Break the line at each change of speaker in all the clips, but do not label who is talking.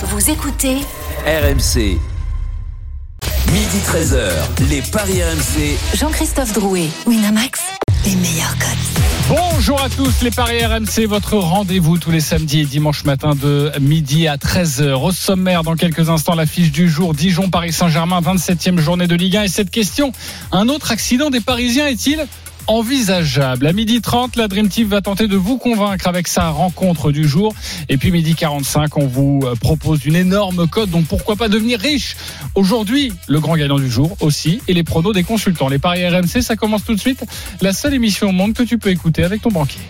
Vous écoutez
RMC. Midi 13h, les Paris RMC.
Jean-Christophe Drouet, Winamax, les meilleurs codes.
Bonjour à tous, les Paris RMC, votre rendez-vous tous les samedis et dimanches matin de midi à 13h. Au sommaire, dans quelques instants, l'affiche du jour Dijon-Paris Saint-Germain, 27e journée de Ligue 1. Et cette question, un autre accident des Parisiens est-il envisageable. À midi 30, la Dream Team va tenter de vous convaincre avec sa rencontre du jour. Et puis midi 45, on vous euh, propose une énorme cote, donc pourquoi pas devenir riche? Aujourd'hui, le grand gagnant du jour aussi, et les pronos des consultants. Les paris RMC, ça commence tout de suite. La seule émission au monde que tu peux écouter avec ton banquier.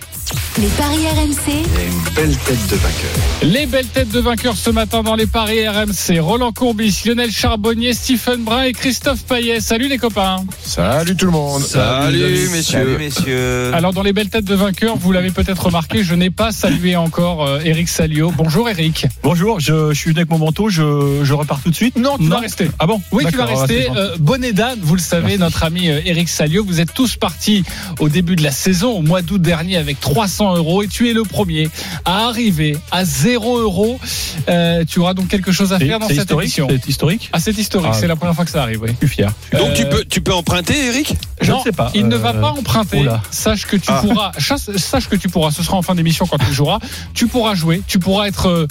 Les paris RMC,
une belle tête de vainqueur.
Les belles têtes de vainqueurs ce matin dans les paris RMC. Roland Courbis, Lionel Charbonnier, Stephen Brun et Christophe Payet. Salut les copains.
Salut tout le monde.
Salut, messieurs. messieurs.
Alors dans les belles têtes de vainqueurs, vous l'avez peut-être remarqué, je n'ai pas salué encore euh, Eric Salio. Bonjour Eric.
Bonjour, je, je suis venu avec mon manteau, je, je repars tout de suite.
Non, tu vas rester.
Ah bon
Oui, tu vas rester.
ah,
Euh, bonnet d'âne, vous le savez, notre ami euh, Eric Salio. Vous êtes tous partis au début de la saison, au mois d'août dernier, avec 300 euros. Et tu es le premier à arriver à 0 euros. Euh, tu auras donc quelque chose à faire dans cette émission.
c'est historique?
Ah, c'est historique.
Ah.
C'est la première fois que ça arrive, oui.
Je suis fier.
Donc tu
Euh,
peux, tu peux emprunter, Eric?
Je
non,
ne sais pas.
Il ne
Euh,
va pas emprunter.
oula.
Sache que tu
Ah.
pourras. chasse- Sache que tu pourras. Ce sera en fin d'émission quand tu joueras. Tu pourras jouer. Tu pourras être.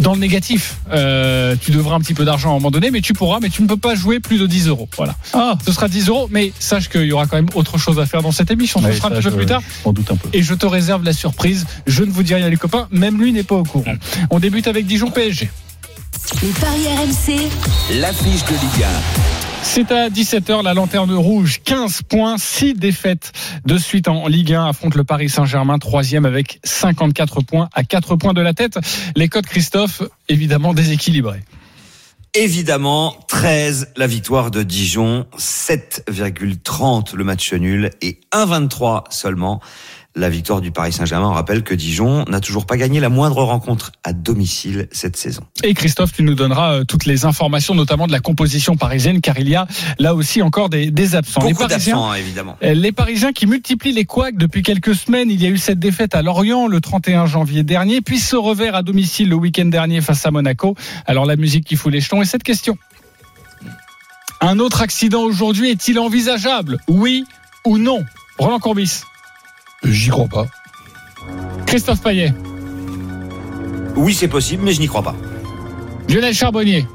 Dans le négatif, Euh, tu devras un petit peu d'argent à un moment donné, mais tu pourras, mais tu ne peux pas jouer plus de 10 euros. Voilà.
Ah,
Ce sera 10 euros, mais sache qu'il y aura quand même autre chose à faire dans cette émission. Ce
ouais,
sera un
ça,
petit peu
je-
plus tard.
je doute un peu.
Et je te réserve la surprise. Je ne vous dis rien, les copains. Même lui n'est pas au courant. On débute avec Dijon PSG.
les paris RMC,
L'affiche de Ligue
C'est à 17h, la lanterne rouge, 15 points, 6 défaites de suite en Ligue 1, affronte le Paris Saint-Germain, troisième avec 54 points, à 4 points de la tête. Les codes Christophe, évidemment déséquilibrés.
Évidemment, 13 la victoire de Dijon, 7,30 le match nul et 1,23 seulement la victoire du Paris Saint-Germain. On rappelle que Dijon n'a toujours pas gagné la moindre rencontre à domicile cette saison.
Et Christophe, tu nous donneras euh, toutes les informations, notamment de la composition parisienne, car il y a là aussi encore des, des absents. Les Parisiens-
hein, évidemment.
Euh, Les Parisiens qui multiplient les couacs depuis quelques semaines. Il y a eu cette défaite à Lorient le 31 janvier dernier, puis ce revers à domicile le week-end dernier face à Monaco. Alors la musique qui fout les jetons et cette question. Un autre accident aujourd'hui est-il envisageable? Oui ou non? Roland Courbis,
J'y crois pas.
Christophe Payet,
Oui, c'est possible, mais je n'y crois pas.
Lionel Charbonnier,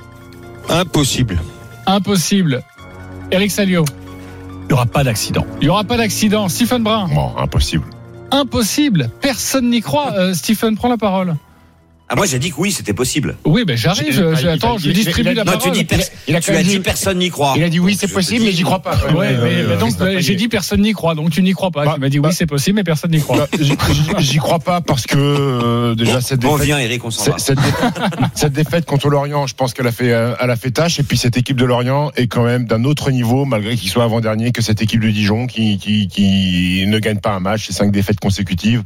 Impossible.
impossible. Eric Salio,
Il n'y aura pas d'accident.
il n'y aura pas d'accident. Stephen Brun,
Bon, impossible.
impossible. Personne n'y croit. Euh, Stephen, prends la parole.
Ah, moi, j'ai dit que oui, c'était possible.
Oui, ben j'arrive. Je-
il-
attends, je distribue la
Non,
parole.
tu as dit personne n'y croit.
Il a dit oui, c'est possible, mais j'y crois pas.
Ouais, mais, mais donc
pas
j'ai dit personne n'y croit, donc tu n'y crois pas.
Bah,
tu m'as dit oui,
bah,
c'est possible, mais personne n'y croit.
Bah, j'y- crois pas parce que euh, déjà cette défaite, cette, contre l'Orient, je pense qu'elle a fait, euh, elle a fait tâche. Et puis cette équipe de l'Orient est quand même d'un autre niveau, malgré qu'il soit avant dernier, que cette équipe de Dijon qui, qui, qui ne gagne pas un match, c'est cinq défaites consécutives,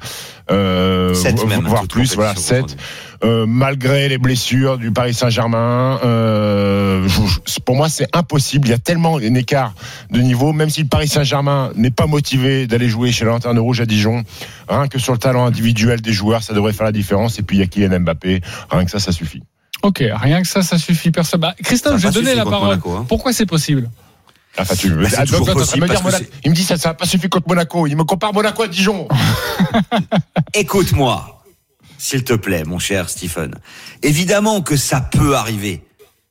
euh,
Sept
vo-
même,
voire plus, voilà, sept. Euh, malgré les blessures du Paris Saint-Germain, euh, je- je- pour moi c'est impossible. Il y a tellement un écart de niveau, même si le Paris Saint-Germain n'est pas motivé d'aller jouer chez la Lanterne Rouge à Dijon, rien que sur le talent individuel des joueurs, ça devrait faire la différence. Et puis il y a Kylian Mbappé, rien que ça, ça suffit.
Ok, rien que ça, ça suffit. Personne. Bah, Christophe,
Ça a
j'ai
pas
donné
suffi
la parole.
Monaco, hein.
Pourquoi c'est possible
Enfin, tu,
Bah, c'est
Ah,
toujours
donc,
possible
me dire
parce que
Monaco- il me dit ça, ça n'a pas suffi contre Monaco. Il me compare Monaco à Dijon.
Écoute-moi, s'il te plaît, mon cher Stephen. Évidemment que ça peut arriver.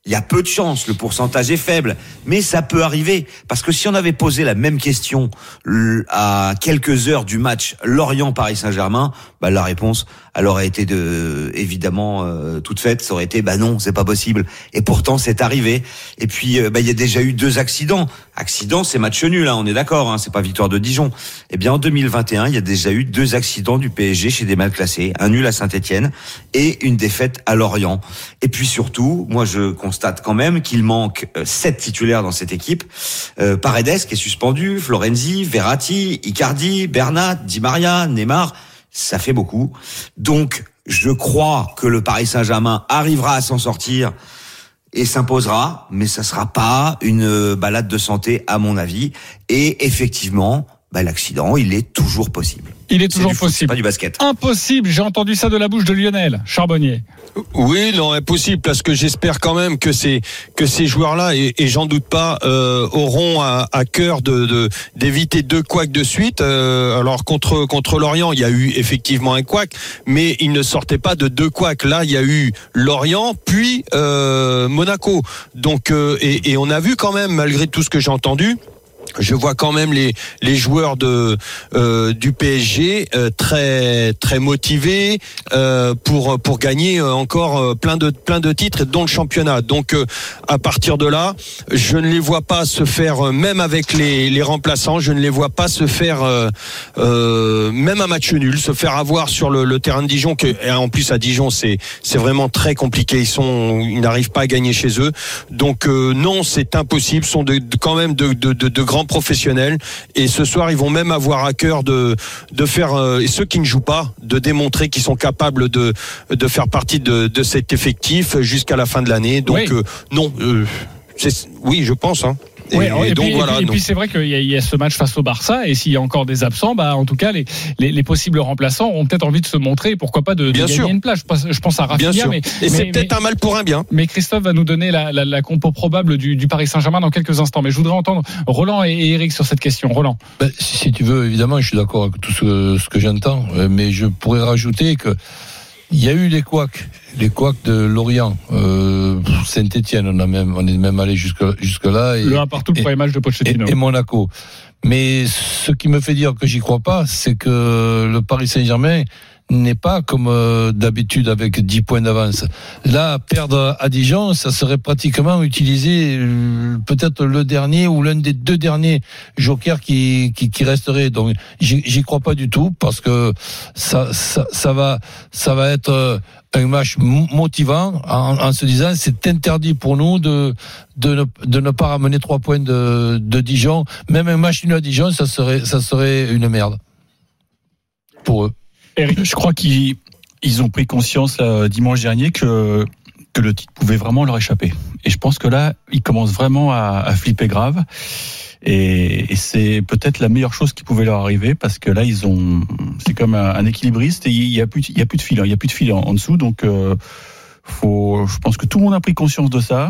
Il y a peu de chances, le pourcentage est faible, mais ça peut arriver. Parce que si on avait posé la même question l- à quelques heures du match Lorient-Paris Saint-Germain, bah, la réponse, elle aurait été de, évidemment euh, toute faite. Ça aurait été, bah non, c'est pas possible. Et pourtant, c'est arrivé. Et puis, euh, bah, il y a déjà eu deux accidents. Accident, c'est match nul, hein, on est d'accord. Hein, c'est pas victoire de Dijon. Eh bien, en 2021, il y a déjà eu deux accidents du PSG chez des mal classés, un nul à Saint-Etienne et une défaite à Lorient. Et puis surtout, moi, je constate quand même qu'il manque euh, sept titulaires dans cette équipe. Euh, Paredes qui est suspendu, Florenzi, Verratti, Icardi, Bernat, Di Maria, Neymar ça fait beaucoup. Donc, je crois que le Paris Saint-Germain arrivera à s'en sortir et s'imposera, mais ça sera pas une balade de santé à mon avis. Et effectivement, bah, l'accident, il est toujours possible.
Il est toujours
du foot, c'est
possible.
pas du basket.
Impossible, j'ai entendu ça de la bouche de Lionel Charbonnier.
Oui, non, impossible parce que j'espère quand même que ces que ces joueurs-là et, et j'en doute pas euh, auront à, à cœur de de- d'éviter deux couacs de suite. Euh, alors contre contre Lorient, il y a eu effectivement un couac, mais il ne sortait pas de deux couacs. Là, il y a eu Lorient puis euh, Monaco. Donc euh, et, et on a vu quand même malgré tout ce que j'ai entendu. Je vois quand même les les joueurs de euh, du PSG euh, très très motivés euh, pour pour gagner euh, encore euh, plein de plein de titres dont le championnat. Donc euh, à partir de là, je ne les vois pas se faire même avec les les remplaçants, je ne les vois pas se faire même un match nul, se faire avoir sur le, le terrain de Dijon que en plus à Dijon c'est c'est vraiment très compliqué, ils sont ils n'arrivent pas à gagner chez eux. Donc non, c'est impossible, sont de, de- quand même de, de, de grands professionnels et ce soir ils vont même avoir à cœur de de faire euh, et ceux qui ne jouent pas de démontrer qu'ils sont capables de de faire partie de, de cet effectif jusqu'à la fin de l'année. Donc
Oui.
euh, non, euh, oui, je pense. Hein. Et,
Ouais,
et
et,
donc
puis, et
voilà.
puis- et
donc-
puis c'est vrai qu'il y, a- il y a ce match face au Barça et s'il y a encore des absents, bah en tout cas les, les, les possibles remplaçants ont peut-être envie de se montrer et pourquoi pas de, de
Bien
gagner
sûr.
une place. Je pense, je pense à
Bien
Rafinha,
sûr.
mais,
et c'est peut-être un mal pour un bien.
mais Christophe va nous donner la, la, la compo probable du, du Paris Saint-Germain dans quelques instants. Mais je voudrais entendre Roland et, Eric sur cette question. Roland.
Ben, si si tu veux, évidemment, je suis d'accord avec tout ce, ce que j'entends, euh, mais je pourrais rajouter que il y a eu les couacs, les couacs de Lorient, euh, Saint-Étienne, on a même, on est même allé jusque jusque là. Et,
Le 1 partout, le
et-
premier match de
et,
Pochettino.
et Monaco. Mais ce qui me fait dire que j'y crois pas, c'est que le Paris Saint-Germain n'est pas comme euh, d'habitude avec 10 points d'avance. Là, perdre à Dijon, ça serait pratiquement utiliser euh, peut-être le dernier ou l'un des deux derniers jokers qui, qui, resterait. Donc, j'y crois pas du tout parce que ça, ça, va, ça va être euh, un match mo- motivant en, en se disant c'est interdit pour nous de, de, ne, de ne pas ramener trois points de, de Dijon. Même un match nul à Dijon, ça serait, ça serait une merde pour eux.
Je crois qu'ils ils ont pris conscience là, dimanche dernier que que le titre pouvait vraiment leur échapper. Et je pense que là, ils commencent vraiment à, à flipper grave. Et, et c'est peut-être la meilleure chose qui pouvait leur arriver parce que là, ils ont, c'est comme un, équilibriste et il y a plus, a plus de fil, hein. il a plus de fil en, dessous. Donc, euh, faut, je pense que tout le monde a pris conscience de ça.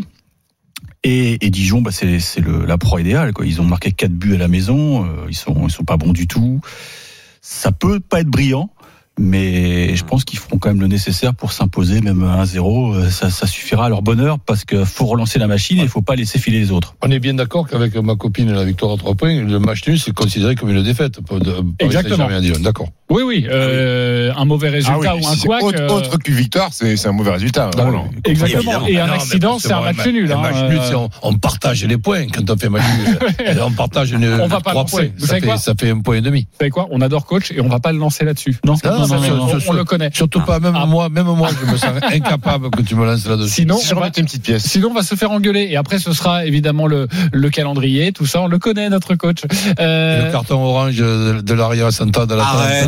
Et, et Dijon, bah, c'est, la proie idéale. Quoi. Ils ont marqué quatre buts à la maison. euh, ils sont, ils sont pas bons du tout. Ça peut pas être brillant, mais je pense qu'ils feront quand même le nécessaire pour s'imposer, même 1-0. euh, Ça, ça suffira à leur bonheur parce qu'il faut relancer la machine et il faut pas laisser filer les autres.
On est bien d'accord qu'avec ma copine, la victoire à trois points, le match nul, c'est considéré comme une défaite.
Exactement.
D'accord.
Oui, oui. euh, un mauvais résultat
Ah oui,
ou un
si
couac.
autre,
euh,
autre que victoire, c'est un mauvais résultat.
Ah
Roland.
Exactement. Et un
Ah
accident, c'est un
bon,
match nul.
Un
hein,
match nul, on, on partage les points quand on fait match nul. On partage une,
On va pas
trois
lancer.
points.
Vous
Ça
savez
fait,
quoi
ça fait un point et demi.
Vous savez quoi On adore coach et on va pas le lancer là-dessus.
Non,
non,
ça,
non,
on,
non,
on
non.
le connaît.
Surtout pas, même
Ah.
moi, même moi, je me sens incapable que tu me lances là-dessus.
Sinon,
Si
on va,
une petite pièce.
sinon, on va se faire engueuler. Et après, ce sera évidemment le, le calendrier. Tout ça, on le connaît, notre coach. Euh,
Le carton orange de, l'arrière Santa de la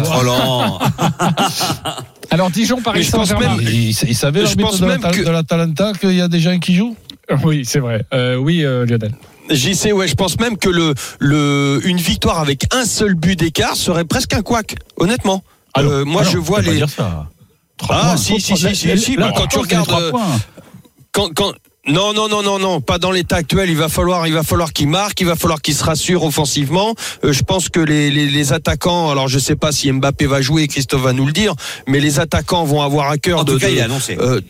Roland.
alors, Dijon, Paris
Mais je pense
Saint-Germain.
même-
Il, il savait
Je pense
de, la
même que-
de la Talenta qu'il y a des gens qui jouent?
Oui, c'est vrai. Euh, oui, euh, Lionel.
J'y sais, ouais, je pense même que le, le, une victoire avec un seul but d'écart serait presque un couac, honnêtement. Euh, moi,
Alors,
je vois
pas
les.
dire ça. Trois
Ah,
points.
si, si, si, si, si, bah, quand tu regardes, euh, quand, non, non, non, non, non, pas dans l'état actuel. Il va falloir, il va falloir qu'il marque, il va falloir qu'il se rassure offensivement. Euh, je pense que les, les, les attaquants, alors je sais pas si Mbappé va jouer, Christophe va nous le dire, mais les attaquants vont avoir à cœur
En
de.
tout cas,
de-
il est annoncé.
euh,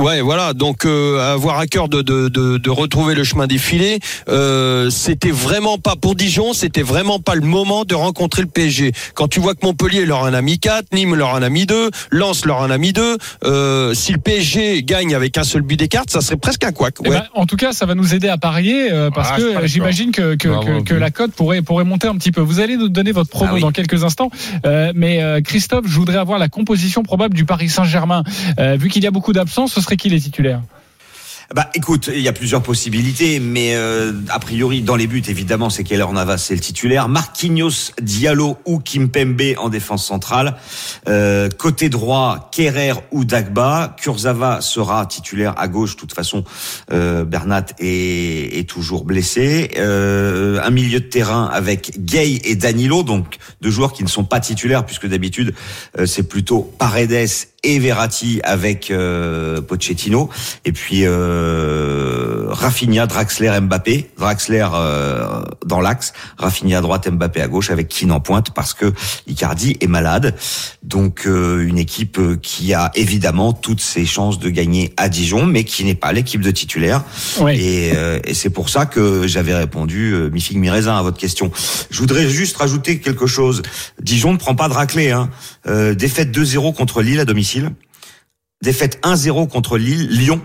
Ouais, voilà. Donc euh, avoir à cœur de, de, de, de retrouver le chemin des filets, euh, c'était vraiment pas pour Dijon, c'était vraiment pas le moment de rencontrer le PSG. Quand tu vois que Montpellier leur en a mis 4, Nîmes leur en a mis 2, Lens leur en a mis 2, euh, si le PSG gagne avec un seul but d'écart, ça serait presque un couac.
Eh
Ouais.
ben, en tout cas, ça va nous aider à parier euh, parce
Ah, pas
que j'imagine que, que,
Bravo,
que, la cote pourrait, pourrait monter un petit peu. Vous allez nous donner votre promo
Ah oui.
dans quelques instants. Euh, mais euh, Christophe, je voudrais avoir la composition probable du Paris Saint-Germain. Euh, vu qu'il y a beaucoup d'absents, ce serait qui les titulaires?
Bah écoute, il y a plusieurs possibilités, mais euh, a priori dans les buts évidemment c'est Keller Navas c'est le titulaire, Marquinhos, Diallo ou Kimpembe en défense centrale. Euh, côté droit, Kerrer ou Dagba, Kurzawa sera titulaire à gauche. De toute façon, euh, Bernat est, est toujours blessé. Euh, un milieu de terrain avec Gay et Danilo, donc deux joueurs qui ne sont pas titulaires puisque d'habitude euh, c'est plutôt Paredes et Verratti avec euh, Pochettino et puis euh, Rafinha, Draxler, Mbappé, Draxler euh, dans l'axe, Rafinha à droite, Mbappé à gauche avec Keane en pointe parce que Icardi est malade. Donc euh, une équipe euh, qui a évidemment toutes ses chances de gagner à Dijon mais qui n'est pas l'équipe de titulaire
Oui.
et, euh, et c'est pour ça que j'avais répondu euh, mi figue mi raisin à votre question. Je voudrais juste rajouter quelque chose. Dijon ne prend pas de raclée. Hein. Euh, défaite 2-0 contre Lille à domicile. Défaite 1-0 contre Lille, Lyon.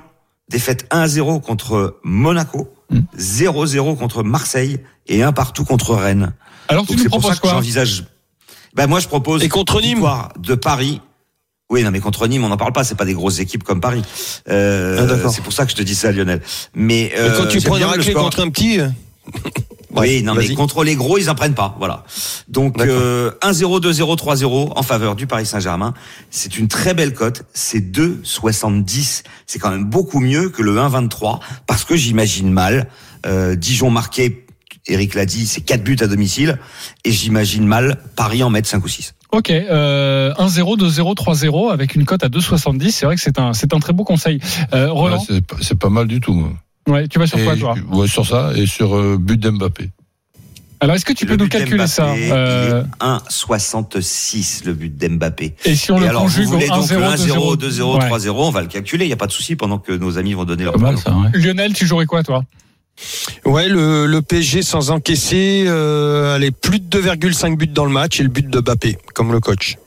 Défaite 1-0 contre Monaco. 0-0 contre Marseille et un partout contre Rennes.
Alors tu
Donc
nous
c'est pour ça
proposes
que
quoi
j'envisage. Ben moi je propose.
Et contre Nîmes
victoire de Paris. Oui, non, mais contre Nîmes, on n'en parle pas. C'est pas des grosses équipes comme Paris. Euh,
Ah,
c'est pour ça que je te dis ça, Lionel. Mais
Et
euh,
quand tu prends
le
raclée
score.
contre un petit.
Oui, non, mais contre les gros, ils en prennent pas. Voilà. Donc euh, 1-0, 2-0, 3-0 en faveur du Paris Saint-Germain. C'est une très belle cote. C'est 2,70. C'est quand même beaucoup mieux que le 1,23 parce que j'imagine mal euh, Dijon marqué. Eric l'a dit, c'est 4 buts à domicile et j'imagine mal Paris en mettre 5 ou 6.
Ok, euh, 1-0, 2-0, 3-0 avec une cote à 2,70. C'est vrai que c'est un, c'est un très beau conseil. Euh, Roland,
Ouais, c'est pas- c'est pas mal du tout. moi.
Ouais, tu vas sur quoi
Et-
toi
ouais, Sur ça et sur euh, but d'Mbappé.
Alors est-ce que tu peux
Le
nous calculer ça Euh,
est 1,66 le but d'Mbappé.
Et si on
Et
le
alors,
conjugue
vous
au
voulez donc
1-0,
le 1-0, 2-0,
Ouais.
3-0, on va le calculer, il n'y a pas de souci pendant que nos amis vont donner leur
mal ça. Ouais.
Lionel, tu jouerais quoi toi?
Ouais, le, le PSG sans encaisser, euh, allez, plus de 2,5 buts dans le match et le but de Mbappé, comme le coach.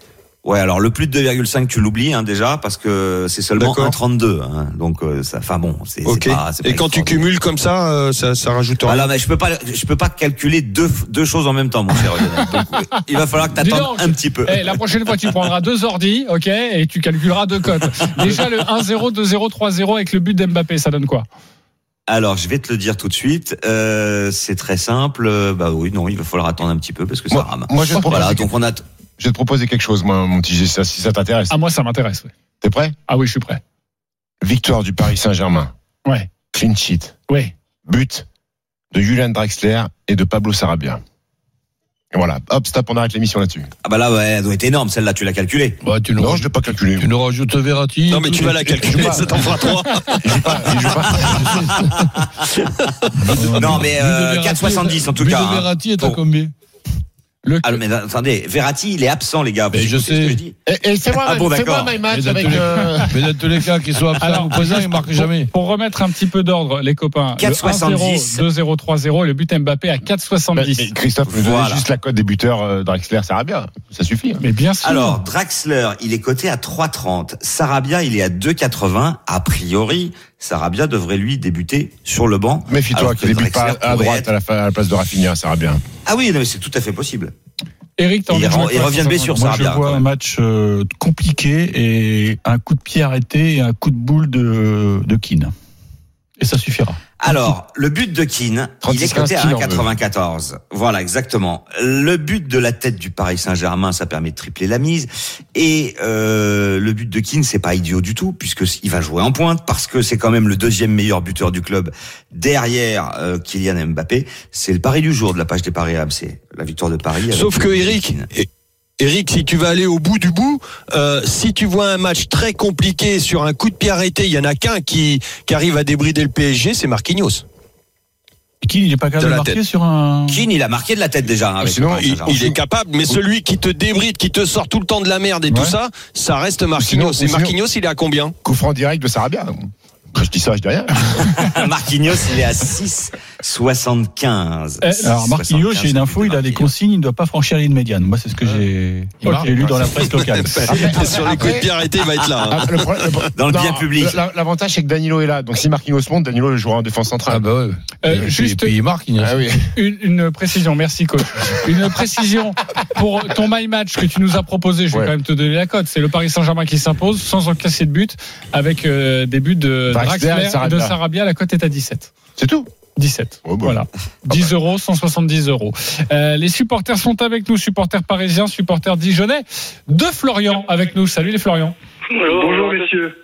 Ouais, alors le plus de 2,5 tu l'oublies hein, déjà parce que c'est seulement
D'accord.
1,32. Hein, donc euh, ça, enfin bon, c'est c'est
Ok.
pas. c'est pas
Et quand tu cumules comme ça, euh, ça, ça rajoute rien.
Voilà, mais je peux pas, je peux pas calculer deux, deux choses en même temps, mon cher. Donc, il va falloir que t'attendes un petit peu.
Eh, La prochaine fois, tu prendras deux ordi, ok, et tu calculeras deux cotes. Déjà le 1-0, 2-0, 3-0 avec le but d'Mbappé, ça donne quoi?
Alors, je vais te le dire tout de suite. Euh, c'est très simple. Bah oui, non, il va falloir attendre un petit peu parce que ça
Moi,
rame.
moi, je
Voilà, donc on a.
je vais te proposer quelque chose, moi, mon petit G, ça, si ça t'intéresse.
Ah moi, ça m'intéresse. ouais.
T'es prêt?
Ah oui, je suis prêt.
Victoire du Paris Saint-Germain.
Ouais,
Clean sheet.
ouais.
But de Julian Draxler et de Pablo Sarabia. Et voilà, hop, stop, on arrête l'émission là-dessus.
Ah bah là, ouais, elle doit être énorme. Celle-là, tu l'as calculée.
Ouais, tu nous,
Non, je
rajoutes,
l'ai pas calculé.
tu nous rajoutes Verratti.
Non, mais tu vas la calculer, ça t'en fera trois.
Il joue pas, il joue pas.
Non, mais euh, 4,70 en tout
But
cas. hein.
Verratti est à combien?
Le...
Ah, mais attendez, Verratti, il est absent, les gars.
Mais
Vous
je
ce
sais.
que dis
Et, et fais-moi
Ah bon,
fais-moi
d'accord.
my match
Mais dans
avec.
tous les-
euh,
Mais dans tous les cas, qu'il soit absent
Alors,
ou présent, il marque
pour-
jamais.
Pour remettre un petit peu d'ordre, les copains. Le
4,70.
1-0, 2-0, 3-0, le but Mbappé à
mais-
4,70.
mais Christophe donnait
Voilà.
juste la cote des buteurs euh, Draxler, Sarabia. Ça suffit. hein.
Mais bien sûr.
Alors, Draxler, il est coté à 3,30. Sarabia, il est à 2,80. A priori, Sarabia devrait lui débuter sur le banc.
Méfie-toi qu'il débute pas à droite
être-
à la, fin- à la place de Rafinha, Sarabia.
Ah oui, c'est tout à fait possible.
Eric,
Il il revient de blessure,
Moi,
ça
je vois un match euh, compliqué et un coup de pied arrêté et un coup de boule de, de Keane. Et ça suffira.
Alors, le but de Keane, il est
36,
coté à
15
1,94. Voilà, exactement. Le but de la tête du Paris Saint-Germain, ça permet de tripler la mise. Et euh, le but de Keane, c'est pas idiot du tout, puisque il va jouer en pointe, parce que c'est quand même le deuxième meilleur buteur du club derrière euh, Kylian Mbappé. C'est le pari du jour de la page des paris AMC, la victoire de Paris.
Sauf que Eric, Eric, si tu vas aller au bout du bout, euh, si tu vois un match très compliqué sur un coup de pied arrêté, il y en a qu'un qui, qui arrive à débrider le PSG, c'est Marquinhos.
Et Keane, il n'est pas capable de,
la
marquer
tête.
sur un.
Keane, il a marqué de la tête déjà. hein, avec
Sinon,
Il, est capable, mais celui qui te débride, qui te sort tout le temps de la merde et tout ça, ça reste Marquinhos.
Sinon-
et Marquinhos, il est à combien?
Coup franc direct de Sarabia. Quand je dis ça, je dis rien.
Marquinhos, il est à 6, 75.
Eh,
Alors Marquinhos, j'ai une info, il a
Marquinhos.
consignes, il ne doit pas franchir la ligne médiane. Moi, c'est ce que j'ai
Ok.
j'ai lu dans la presse locale.
Sur les coups de pied arrêtés, il va être là. hein.
Ah, le problème-
Dans le
Non,
bien public.
la- L'avantage, c'est que Danilo est là. Donc, si Marquinhos monte, Danilo jouera en défense centrale.
Ah bah ouais.
Euh,
et, puis,
juste-
et puis il-
Ah oui.
Une, une précision, merci coach. Une précision pour ton my match que tu nous as proposé. Je vais
Ouais.
quand même te donner la cote. C'est le Paris Saint-Germain qui s'impose sans encaisser de but avec euh, des buts de
Draxler et
de
Sarabia.
Sarabia. La cote est à 17.
C'est tout.
17.
Oh, bah.
Voilà. 10 euros, 170 euros. Euh, les supporters sont avec nous, supporters parisiens, supporters dijonnais, de Florian avec nous. Salut les Florian.
Bonjour, messieurs.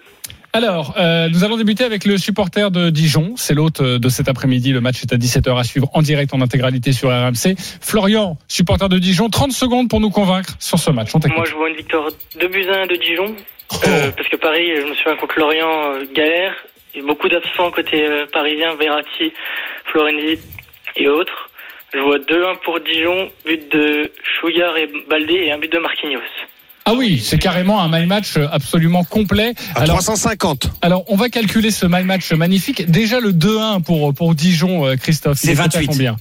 Alors, euh, nous allons débuter avec le supporter de Dijon. C'est l'hôte de cet après-midi. Le match est à 17h à suivre en direct en intégralité sur RMC. Florian, supporter de Dijon, 30 secondes pour nous convaincre sur ce match. On.
Moi, je vois une victoire 2 buts à 1 de Dijon. Euh, parce que Paris, je me souviens contre Lorient, euh, galère. Il y a beaucoup d'absents côté euh, parisien, Verratti, Florenzi et autres. Je vois 2-1 pour Dijon, but de Chouillard et Baldé et un but de Marquinhos.
Ah oui, c'est carrément un my match absolument complet.
À
Alors,
350.
alors, on va calculer ce my match magnifique. Déjà le 2-1 pour pour Dijon, euh, Christophe.
C'est
il est coté à
28.
Combien?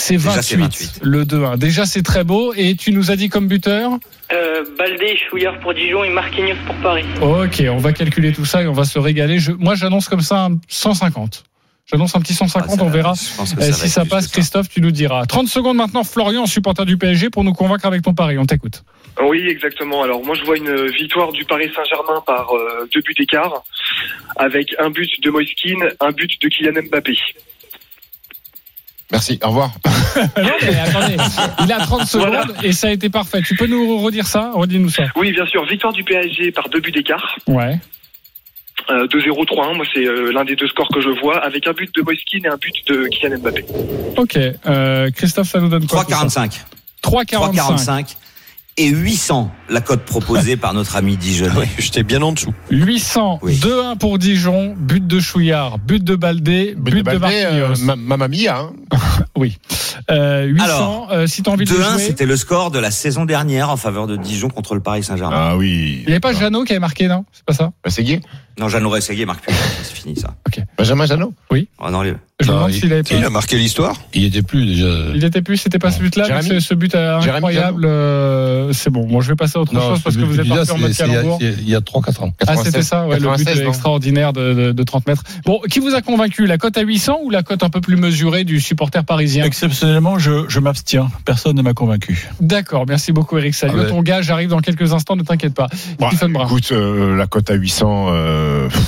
C'est
Déjà,
28,
c'est 28.
le 2-1. Déjà, c'est très beau. Et tu nous as dit comme buteur?
Euh, Baldé et Chouillard pour Dijon et Marquinhos pour Paris.
Ok, on va calculer tout ça et on va se régaler. Je, moi, j'annonce comme ça un 150. J'annonce un petit 150,
Ah, ça-
on verra.
va
si ça passe, Christophe, tu nous diras. 30 secondes maintenant, Florian, supporter du PSG, pour nous convaincre avec ton pari. On t'écoute.
Oui, exactement. Alors moi, je vois une victoire du Paris Saint-Germain par euh, deux buts d'écart, avec un but de Moiskin, un but de Kylian Mbappé.
Merci. Au revoir.
non, mais attendez, il a 30 secondes
Voilà.
et ça a été parfait. Tu peux nous redire ça? Redis-nous ça.
Oui, bien sûr, victoire du PSG par deux buts d'écart,
Ouais.
euh, 2-0, 3-1. Moi, c'est euh, l'un des deux scores que je vois, avec un but de Moiskin et un but de Kylian Mbappé.
Ok. Euh, Christophe, ça nous donne quoi
3,45.
3,45.
3,45 et 800 la cote proposée par notre ami Dijon.
Oui, j'étais bien en dessous.
800,
Oui.
2-1 pour Dijon, but de Chouillard, but de Baldé, but, de,
Baldé, euh, Mamma Mia. Hein.
Oui. Euh, 800,
Alors,
euh, si tu as envie de le
2-1,
jouer.
c'était le score de la saison dernière en faveur de Dijon contre le Paris Saint-Germain.
Ah oui.
Il n'y avait pas Jeannot qui avait marqué, non? C'est pas ça?
Bah, c'est gay.
Non, Jeannot Rességuier marque plus. C'est fini ça.
Benjamin Janot.
Oh, non, les-
Je me
Non,
demande
il-
s'il
a marqué l'histoire.
Il était plus déjà.
Il était plus, c'était pas ce but-là, mais ce, ce but euh, incroyable. euh, c'est bon. Bon, je vais passer à autre chose parce que vous êtes parti en mode
c'est- c'est il y a-
calembour.
il y a 3-4 ans.
Ah, c'était
96,
ça, ouais, le but
96, non
extraordinaire de, de, de 30 mètres. Bon, qui vous a convaincu La cote à 800 ou la cote un peu plus mesurée du supporter parisien?
Exceptionnellement, je, je m'abstiens. Personne ne m'a convaincu.
D'accord, merci beaucoup Eric Salio.
Ah ouais.
Ton gars, j'arrive dans quelques instants, ne t'inquiète pas.
Bah, écoute, euh, la cote à 800, euh, pff,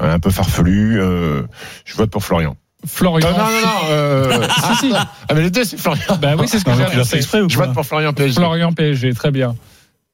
un peu farfelu. euh, je vote pour Florian.
Florian.
Euh, non, non, non. Euh,
Ah, si.
ah, mais les deux, c'est Florian.
Bah oui, c'est ce que j'ai
mais tu l'as fait exprès ou
Je vote pour Florian PSG.
Florian PSG, très bien.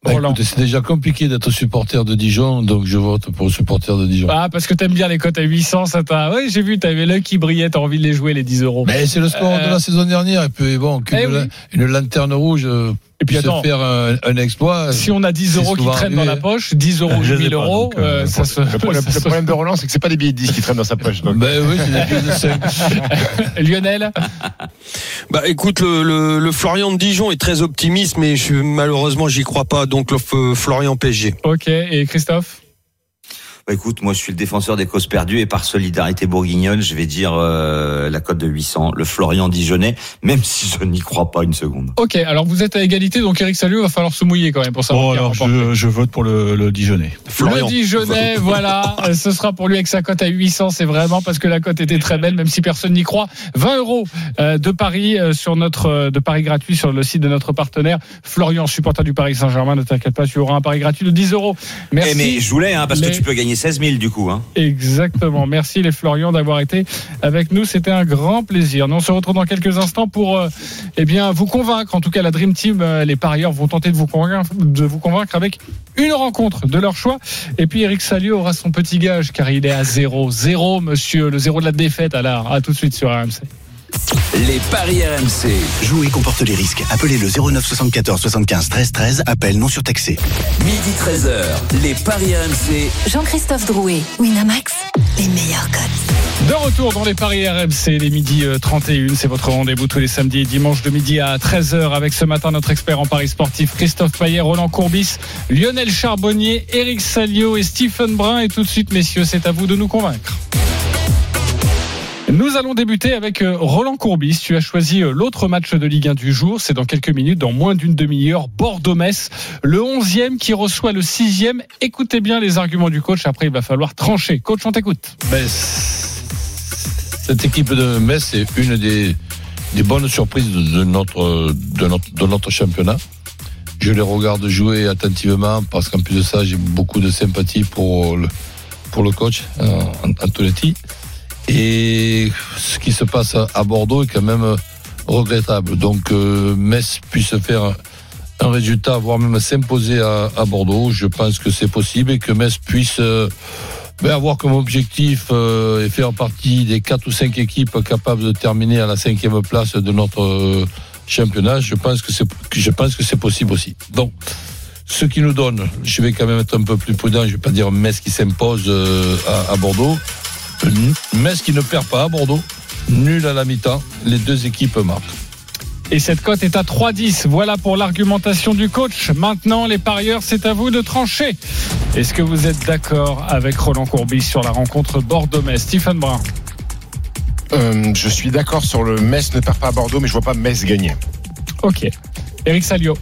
Bah, c'est déjà compliqué d'être supporter de Dijon, donc je vote pour le supporter de Dijon.
Ah, parce que t'aimes bien les cotes à 800, ça t'a. Oui, j'ai vu, t'avais l'œil qui brillait, t'as envie de les jouer, les 10 euros.
Mais c'est le score
Euh,
de la saison dernière, et puis bon, qu'une
Eh oui.
la- une lanterne rouge euh,
Et puis attends,
faire un, un exploit.
si on a 10
c'est
euros qui traînent dans la poche, 10 euros,
Je les ai
1000
pas,
euros,
donc, euh,
euh, ça se.
Le problème,
ça
le
se-
problème de Roland, c'est que c'est pas des billets de 10 qui traînent dans sa poche. donc.
Ben oui, c'est des pièces de 5.
Lionel
Bah écoute, le, le, le Florian de Dijon est très optimiste, mais je, malheureusement j'y crois pas. Donc le Florian PSG.
Ok, et Christophe?
Bah, écoute, moi je suis le défenseur des causes perdues et par solidarité bourguignonne, je vais dire euh, la cote de 800, le Florian Dijonais, même si je n'y crois pas une seconde.
Ok, alors vous êtes à égalité, donc Eric Salut, va falloir se mouiller quand même pour savoir
Bon,
qui a
alors je, je vote pour le, le Dijonais.
Florian.
Le Dijonais, voilà, ce sera pour lui avec sa cote à 800, c'est vraiment parce que la cote était très belle, même si personne n'y croit. 20 euros euh, de Paris euh, sur notre euh, de Paris gratuit sur le site de notre partenaire Florian, supporter du Paris Saint-Germain. Ne t'inquiète pas, tu auras un pari gratuit de 10 euros. Merci.
Eh, mais je voulais, hein, parce que tu peux gagner 16 000 du coup. Hein.
Exactement. Merci les Florian d'avoir été avec nous. C'était un grand plaisir. Nous on se retrouve dans quelques instants pour euh, eh bien vous convaincre. En tout cas, la Dream Team, euh, les parieurs vont tenter de vous convaincre, avec une rencontre de leur choix. Et puis Eric Salio aura son petit gage car il est à zéro. Zéro, monsieur, le zéro de la défaite. Alors, à tout de suite sur RMC.
Les paris RMC.
Jouer comporte les risques. Appelez le 09 74 75 13 13. Appel non surtaxé.
Midi 13h. Les paris RMC.
Jean-Christophe Drouet, Winamax, les meilleurs cotes.
De retour dans les paris RMC, les midi euh, 31. C'est votre rendez-vous tous les samedis et dimanches de midi à 13h avec ce matin notre expert en paris sportif Christophe Payet, Roland Courbis, Lionel Charbonnier, Eric Salio et Stephen Brun. Et tout de suite, messieurs, c'est à vous de nous convaincre. Nous allons débuter avec euh, Roland Courbis. Tu as choisi euh, l'autre match de Ligue 1 du jour. C'est dans quelques minutes, dans moins d'une demi-heure. Bordeaux-Metz, le 11e qui reçoit le 6e. Écoutez bien les arguments du coach. Après, il va falloir trancher. Coach, on t'écoute.
Cette équipe de Metz est une des, bonnes surprises de notre championnat. Je les regarde jouer attentivement parce qu'en plus de ça, j'ai beaucoup de sympathie pour le, pour le coach euh, Antonetti. Et ce qui se passe à Bordeaux est quand même regrettable. Donc euh, Metz puisse faire un résultat, voire même s'imposer à, Bordeaux, je pense que c'est possible et que Metz puisse euh, ben, avoir comme objectif euh, et faire partie des quatre ou cinq équipes capables de terminer à la cinquième place de notre euh, championnat. Je pense que c'est, je pense que c'est possible aussi. Donc, ce qui nous donne, je vais quand même être un peu plus prudent, je vais pas dire Metz qui s'impose euh, à Bordeaux, Metz qui ne perd pas à Bordeaux, nul à la mi-temps, les deux équipes marquent.
Et cette cote est à 3,10. Voilà pour l'argumentation du coach. Maintenant, les parieurs, c'est à vous de trancher. Est-ce que vous êtes d'accord avec Roland Courbis sur la rencontre Bordeaux-Metz? Stephen Brun
Euh, je suis d'accord sur le Metz ne perd pas à Bordeaux, mais je vois pas Metz gagner.
Ok. Eric Salio.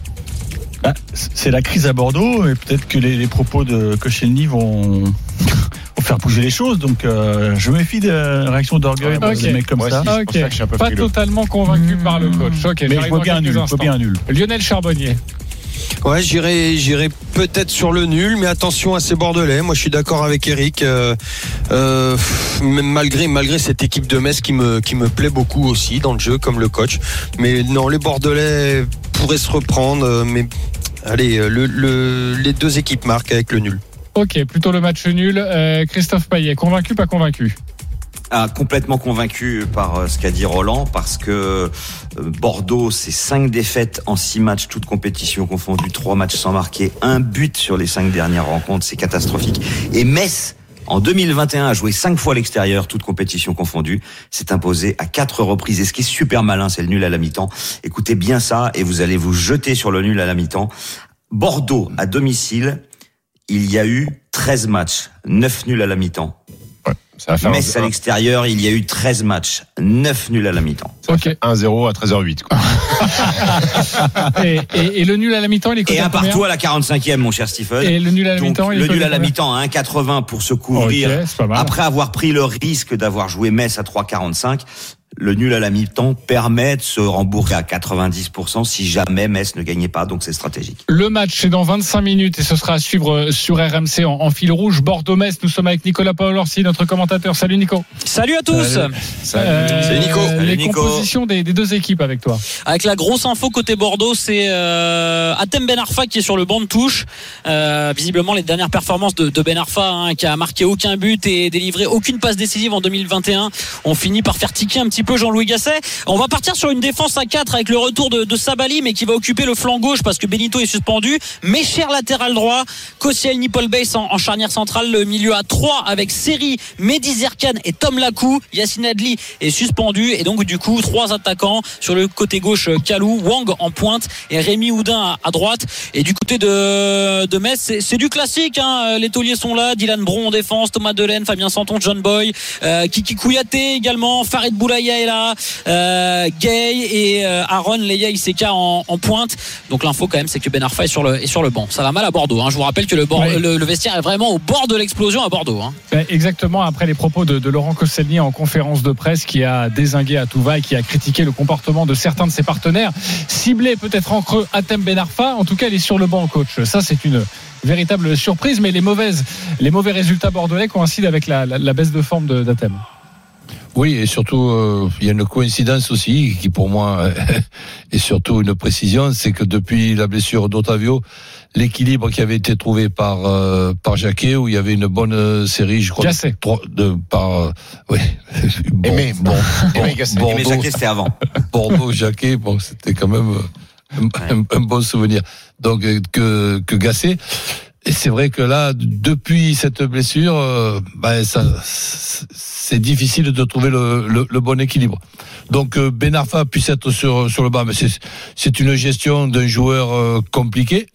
Bah, c'est la crise à Bordeaux et peut-être que les, les propos de Koscielny vont, vont faire bouger les choses. Donc euh, je me méfie des réactions d'orgueil
Ouais,
de
ok.
des mecs comme
Moi
ça.
aussi. c'est pour
Ok.
ça que je suis un peu
Pas
frileux.
totalement convaincu par le coach. Ok.
Mais je vois bien un nul. Je vois
instants.
bien un nul.
Lionel Charbonnier.
Ouais, j'irai, j'irai peut-être sur le nul, mais attention à ces Bordelais. Moi, je suis d'accord avec Eric. Euh, euh, pff, même malgré malgré cette équipe de Metz qui me qui me plaît beaucoup aussi dans le jeu, comme le coach. Mais non, les Bordelais pourraient se reprendre. euh, Mais allez, euh, le, le- les deux équipes marquent avec le nul.
Ok, plutôt le match nul. Euh, Christophe Payet, convaincu, pas convaincu
Ah, complètement convaincu par ce qu'a dit Roland parce que Bordeaux, c'est cinq défaites en six matchs, toutes compétitions confondues, trois matchs sans marquer, un but sur les cinq dernières rencontres, c'est catastrophique. Et Metz, en 2021, a joué cinq fois à l'extérieur, toutes compétitions confondues, s'est imposé à quatre reprises. Et ce qui est super malin, c'est le nul à la mi-temps. Écoutez bien ça et vous allez vous jeter sur le nul à la mi-temps. Bordeaux, à domicile, il y a eu 13 matchs, 9 nuls à la mi-temps.
Ça va faire
Metz à l'extérieur, il y a eu 13 matchs, 9 nuls à la mi-temps.
Ok.
1-0 à 13h08. Quoi.
et, et- et le nul à la mi-temps, il est coté
Et un
combien
partout à la 45e, mon cher Stephen.
Et le nul à la mi-temps, il est
le nul à la
combien
mi-temps à 1,80 pour se couvrir.
Ok, c'est pas mal.
Après avoir pris le risque d'avoir joué Metz à 3,45, le nul à la mi-temps permet de se rembourser à 90% si jamais Metz ne gagnait pas. Donc c'est stratégique.
Le match c'est dans 25 minutes et ce sera à suivre euh, sur RMC en, en fil rouge. Bordeaux-Metz, nous sommes avec Nicolas Paolorsi, notre commentateur. Salut Nico.
Salut à tous
Euh,
Salut Nico.
Les
Salut Nico.
compositions des, des deux équipes avec toi.
Avec la grosse info côté Bordeaux, c'est euh, Atem Ben Arfa qui est sur le banc de touche. Euh, visiblement, les dernières performances de, de Ben Arfa, hein, qui a marqué aucun but et délivré aucune passe décisive en 2021, ont fini par faire tiquer un petit peu Jean-Louis Gasset. On va partir sur une défense à 4 avec le retour de, Sabali, mais qui va occuper le flanc gauche parce que Benito est suspendu. Mais cher latéral droit, Koscielny, Paul Bass en, charnière centrale, le milieu à 3 avec Seri, Mehdi Zerkan et Tom Lacou. Yacine Adli est suspendu et donc du coup trois attaquants sur le côté gauche Kalou, Wang en pointe et Rémi Houdin à, droite. Et du côté de, de Metz, c'est- du classique. Hein. Les tauliers sont là, Dylan Bron en défense, Thomas Delaine, Fabien Santon, John Boy, euh, Kiki Kouyaté également, Farid Boulaya est là, euh, Gay et euh, Aaron Leia Iseka en, en pointe. Donc l'info quand même c'est que Ben Arfa est sur le, est sur le banc. Ça va mal à Bordeaux. Hein. Je vous rappelle que le, bord-
Ouais.
le, le vestiaire est vraiment au bord de l'explosion à Bordeaux. Hein.
Ben, Exactement après les propos de, de Laurent Koscielny en conférence de presse qui a désingué à tout va et qui a critiqué le comportement de certains de ses partenaires, ciblé peut-être en creux Atem Ben Arfa. En tout cas, il est sur le banc, coach. Ça, c'est une véritable surprise, mais les mauvaises, les mauvais résultats bordelais coïncident avec la, la- la baisse de forme de- d'Atem.
Oui, et surtout, euh, il y a une coïncidence aussi qui pour moi est surtout une précision, c'est que depuis la blessure d'Otavio, l'équilibre qui avait été trouvé par euh, par Jacquet, où il y avait une bonne euh, série, je crois,
Gasset.
de, trois- de par euh, oui, bon,
Aimé,
bon, bon,
Jacquet, c'était avant.
Bordeaux, Jacquet, bon, c'était quand même euh, un, un- un bon souvenir. Donc que que Gasset. Et c'est vrai que là, depuis cette blessure, ben, ça, c'est difficile de trouver le, le, le bon équilibre. Donc euh, Ben Arfa puisse être sur, sur le banc, mais c'est, c'est une gestion d'un joueur euh, compliqué.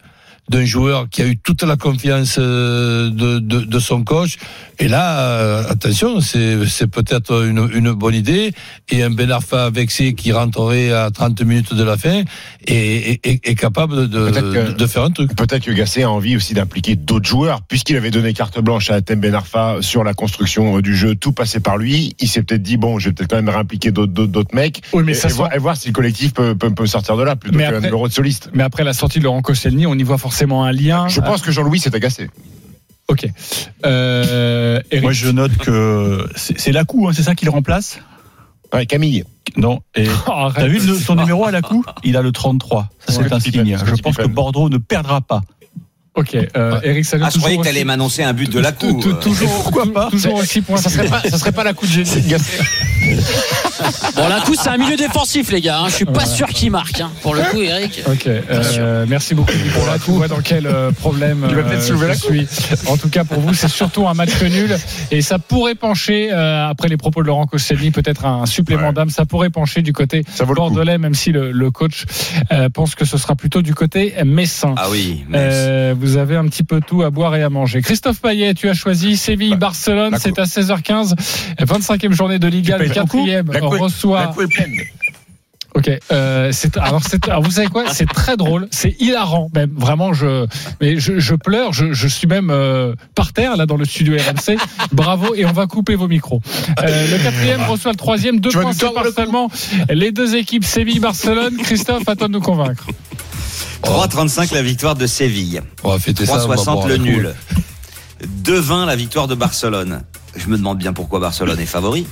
D'un joueur qui a eu toute la confiance euh, de, de, de son coach. Et là, euh, attention, c'est c'est peut-être une, une bonne idée. Et un Ben Arfa vexé qui rentrerait à 30 minutes de la fin est, est, est- est capable de,
que-
de, faire un truc.
Peut-être que Gasset a envie aussi d'impliquer d'autres joueurs, puisqu'il avait donné carte blanche à Atem Ben Arfa sur la construction euh, du jeu, tout passait par lui. Il s'est peut-être dit bon, je vais peut-être quand même réimpliquer d'autres mecs.
Oui, mais
et,
ça
et
sent-
voir, et voir si le collectif peut, peut, peut sortir de là plutôt qu'un numéro de soliste.
Mais après la sortie de Laurent Koscielny, on y voit forcément un lien.
Je pense que Jean-Louis s'est agacé.
Ok. Euh, Eric
Moi, je note que c'est Lacou, hein, c'est ça qu'il remplace?
Ouais, Camille.
Non. Et
Oh,
t'as vu le- son numéro à Lacou? Il a le 33. Ça,
Ouais,
c'est un
petit
signe. Je pense que. Bordeaux ne perdra pas.
Ok. Euh, Eric Salio,
Ah, je croyais que t'allais m'annoncer un but de la
tou- Toujours,
Pourquoi pas
toujours aussi.
Ça serait pas, ça serait pas la coup de génie.
Bon, là, coup, c'est un milieu défensif, les gars. hein. Je suis pas sûr qu'il marque. hein. Pour le coup, Eric.
Ok, euh, merci beaucoup Nicolas. Tu vois dans quel euh, problème
Il va peut-être
euh,
soulever
je
la
suis. En tout cas pour vous, c'est surtout un match nul et ça pourrait pencher euh, après les propos de Laurent Koscielny, peut-être un supplément
Ouais.
d'âme. Ça pourrait pencher du côté bordelais, même si le, le coach euh, pense que ce sera plutôt du côté messin.
Ah oui, mais
Euh, vous avez un petit peu tout à boire et à manger. Christophe Payet, tu as choisi Séville-Barcelone.
la
C'est à 16h15. 25e journée de Liga. Le
payes ton coup
quatrième
La cou-
reçoit. Ok, euh, c'est alors vous savez quoi, c'est très drôle, c'est hilarant même vraiment je mais je, je pleure, je, je suis même euh, par terre là dans le studio RMC. Bravo et on va couper vos micros. Euh, le quatrième reçoit le troisième, deux points seulement les deux équipes Séville Barcelone. Christophe, à toi de nous convaincre.
3,35 la victoire de Séville.
On va fêter ça. on va
3,60
boire
le nul. 2,20 la victoire de Barcelone. Je me demande bien pourquoi Barcelone est favori.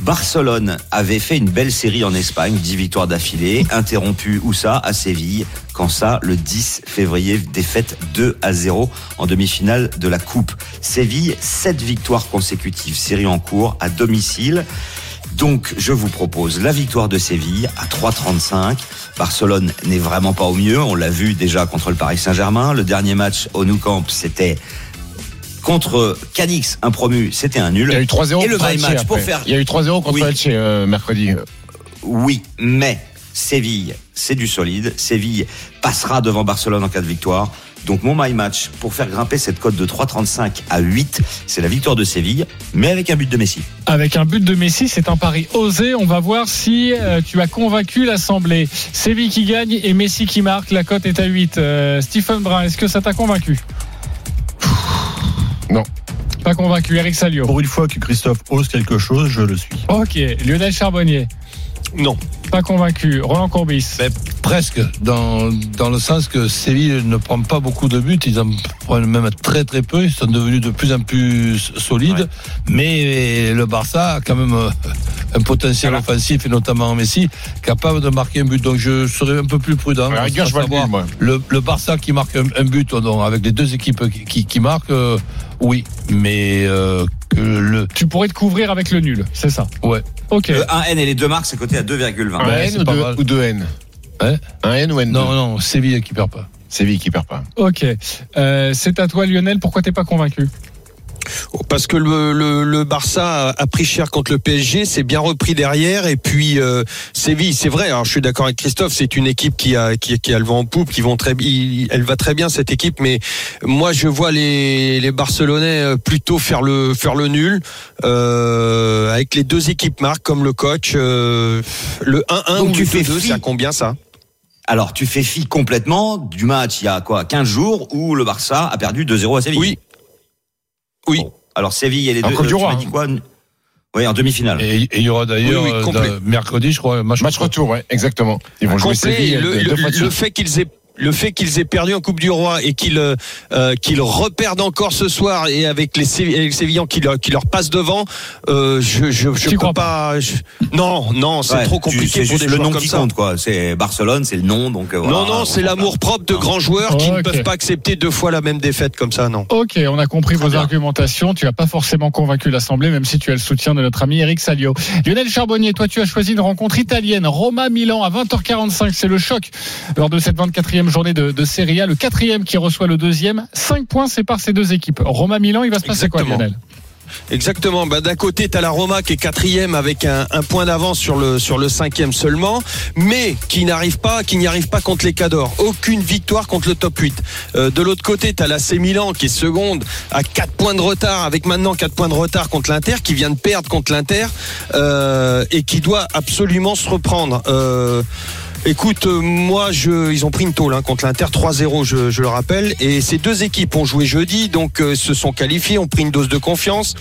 Barcelone avait fait une belle série en Espagne, 10 victoires d'affilée, interrompue où ça? À Séville. Quand ça, le 10 février, défaite 2 à 0 en demi-finale de la Coupe. Séville, 7 victoires consécutives, série en cours, à domicile. Donc, je vous propose la victoire de Séville à 3,35. Barcelone n'est vraiment pas au mieux. On l'a vu déjà contre le Paris Saint-Germain. Le dernier match au Nou Camp, c'était contre Cadix, un promu, c'était un nul.
Il y a eu 3-0
Et le match pour faire.
Il y a eu 3-0 contre
Oui.
Elche euh, mercredi.
Oui, mais Séville, c'est du solide. Séville passera devant Barcelone en cas de victoire. Donc mon my match pour faire grimper cette cote de 3,35 à 8, c'est la victoire de Séville, mais avec un but de Messi.
Avec un but de Messi, c'est un pari osé. On va voir si euh, tu as convaincu l'Assemblée. Séville qui gagne et Messi qui marque. La cote est à 8. Euh, Stephen Brun, est-ce que ça t'a convaincu?
Non.
Pas convaincu. Eric Salio.
Pour une fois que Christophe ose quelque chose, je le suis.
Ok. Lionel Charbonnier.
Non.
Pas convaincu. Roland Courbis.
Ben, presque, dans, dans le sens que Séville ne prend pas beaucoup de buts, ils en prennent même très très peu, ils sont devenus de plus en plus solides, mais le Barça a quand même euh, un potentiel offensif, et notamment Messi, capable de marquer un but. Donc je serais un peu plus prudent.
Rigueur, je le moi.
le, le Barça qui marque un, un but, donc, avec les deux équipes qui, qui, qui marquent, euh, oui, mais euh, que le...
Tu pourrais te couvrir avec le nul, c'est ça?
Ouais.
Ok.
Le 1N et les deux marques, c'est coté à 2,20.
Un
Ouais,
N ou
pas
deux,
mal.
ou deux N
Hein?
Un N ou N
Non, non, Séville qui perd pas.
Séville qui perd pas.
Ok. Euh, c'est à toi, Lionel. Pourquoi t'es pas convaincu?
Parce que le, le, le Barça a pris cher contre le PSG, c'est bien repris derrière et puis euh, Séville, c'est vrai. Alors je suis d'accord avec Christophe, c'est une équipe qui a qui, qui a le vent en poupe, qui vont très, il- elle va très bien cette équipe. Mais moi je vois les, les Barcelonais euh, plutôt faire le faire le nul euh, avec les deux équipes marques comme le coach. euh, le 1-1
Donc
ou
tu
le
fais
2-2,
fi.
c'est à combien ça?
Alors, tu fais fi complètement du match il y a quoi 15 jours où le Barça a perdu 2-0 à Séville?
Oui. Oui.
Bon. Alors, Séville et les
En
deux.
Coupe du
tu
Roi,
m'as
hein.
dit quoi Oui, en demi-finale.
Et et il y aura d'ailleurs
Oui, oui,
euh, mercredi, je crois, match,
Match retour, ouais, exactement. Ils vont jouer
complet.
Séville
Et le, le- le fait qu'ils aient le fait qu'ils aient perdu en Coupe du Roi et qu'ils euh, euh, qu'ils reperdent encore ce soir et avec les, Sévi- avec les Sévillans qui leur, qui leur passent devant, euh, je je, je
crois
pas. je- non non, c'est
Ouais,
trop compliqué
C'est
pour des
le nom
comme
qui
ça.
compte, quoi. C'est Barcelone, c'est le nom, donc. euh,
Non
voilà,
non,
on
c'est l'amour propre de grands joueurs qui ne peuvent pas accepter deux fois la même défaite comme ça, non.
Ok, on a compris vos
bien.
argumentations. Tu n'as pas forcément convaincu l'Assemblée, même si tu as le soutien de notre ami Eric Salio. Lionel Charbonnier, toi, tu as choisi une rencontre italienne. Roma-Milan à 20h45. C'est le choc lors de cette 24e journée de, de Serie A. Le quatrième qui reçoit le deuxième. 5 points séparent ces deux équipes. Roma-Milan, il va se passer quoi. Lionel?
Exactement. Bah, d'un côté, t'as la Roma qui est quatrième avec un, un point d'avance sur le sur le cinquième seulement, mais qui n'arrive pas, qui n'y arrive pas contre les Cadors. Aucune victoire contre le top 8. Euh, de l'autre côté, t'as l'AC Milan qui est seconde à 4 points de retard, avec maintenant 4 points de retard contre l'Inter, qui vient de perdre contre l'Inter euh, et qui doit absolument se reprendre. Euh, Écoute, euh, moi, je, ils ont pris une tôle hein, contre l'Inter 3-0, je, je le rappelle. Et ces deux équipes ont joué jeudi, donc euh, se sont qualifiées, ont pris une dose de confiance.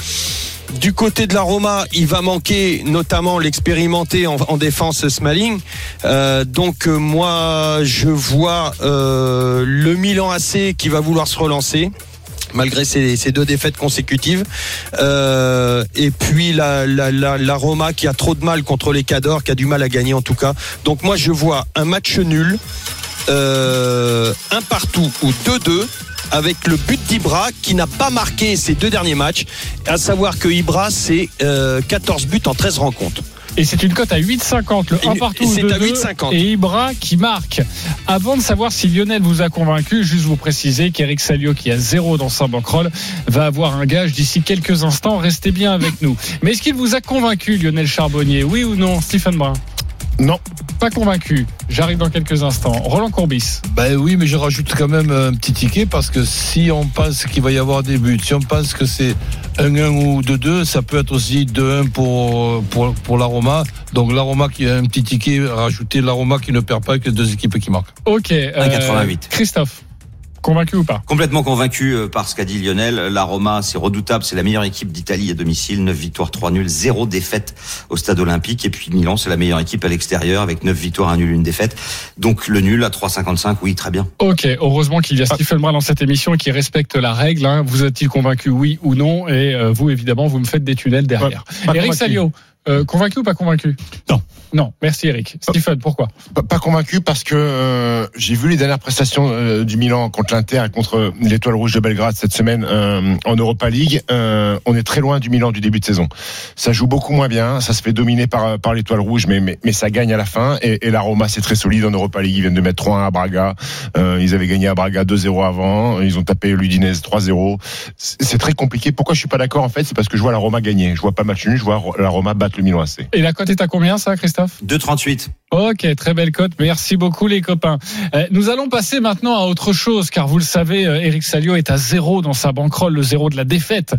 Du côté de la Roma, il va manquer notamment l'expérimenté en, en défense Smalling. Euh, donc moi, je vois le Milan AC qui va vouloir se relancer malgré ces, deux défaites consécutives. Euh, et puis la Roma qui a trop de mal contre les Cadors, qui a du mal à gagner en tout cas. Donc moi je vois un match nul, euh, un partout ou 2-2 avec le but d'Ibra qui n'a pas marqué ses deux derniers matchs, à savoir que Ibra c'est euh, 14 buts en 13 rencontres.
Et c'est une cote à 8,50, le 1
Et-
partout
c'est à
deux,
8,50.
et Ibra qui marque. Avant de savoir si Lionel vous a convaincu, juste vous préciser qu'Eric Salio, qui a zéro dans sa bankroll, va avoir un gage d'ici quelques instants. Restez bien avec nous. Mais est-ce qu'il vous a convaincu, Lionel Charbonnier? Oui ou non, Stephen Brun
Non.
Pas convaincu. J'arrive dans quelques instants. Roland Courbis.
Ben oui, mais je rajoute quand même un petit ticket parce que si on pense qu'il va y avoir des buts, si on pense que c'est 1-1 ou 2-2, ça peut être aussi 2-1 pour, pour, pour la Roma. Donc la Roma qui a un petit ticket, rajouter la Roma qui ne perd pas avec les deux équipes qui marquent.
Ok. euh,
1,88.
Christophe. Convaincu ou pas
Complètement convaincu euh, par ce qu'a dit Lionel. La Roma, c'est redoutable. C'est la meilleure équipe d'Italie à domicile. 9 victoires, 3 nuls, 0 défaite au stade olympique. Et puis Milan, c'est la meilleure équipe à l'extérieur avec 9 victoires, 1 nul, 1 défaite. Donc le nul à 3,55, oui, très bien.
Ok, heureusement qu'il y a Stephen Brun dans cette émission et qui respecte la règle. hein. Vous êtes-il convaincu, oui ou non? Et euh, vous, évidemment, vous me faites des tunnels derrière.
Pas
Eric. Salio, euh, convaincu ou pas convaincu?
Non.
Non, merci Eric. Stephen, pourquoi?
Pas, pas convaincu parce que euh, j'ai vu les dernières prestations euh, du Milan contre l'Inter et contre l'Étoile Rouge de Belgrade cette semaine en Europa League. On est très loin du Milan du début de saison. Ça joue beaucoup moins bien, ça se fait dominer par, par l'Étoile Rouge, mais, mais, mais ça gagne à la fin. Et, et la Roma, c'est très solide en Europa League. Ils viennent de mettre 3-1 à Braga. Ils avaient gagné à Braga 2-0 avant. Ils ont tapé l'Udinese 3-0. C'est c'est très compliqué. Pourquoi je suis pas d'accord en fait? C'est parce que je vois la Roma gagner. Je vois pas match nul, je vois la Roma battre le Milan AC.
Et la cote est à combien ça, Christophe
2,38.
Ok, très belle cote. Merci beaucoup les copains. Euh, nous allons passer maintenant à autre chose, car vous le savez, euh, Eric Salio est à zéro dans sa banquerolle, le zéro de la défaite.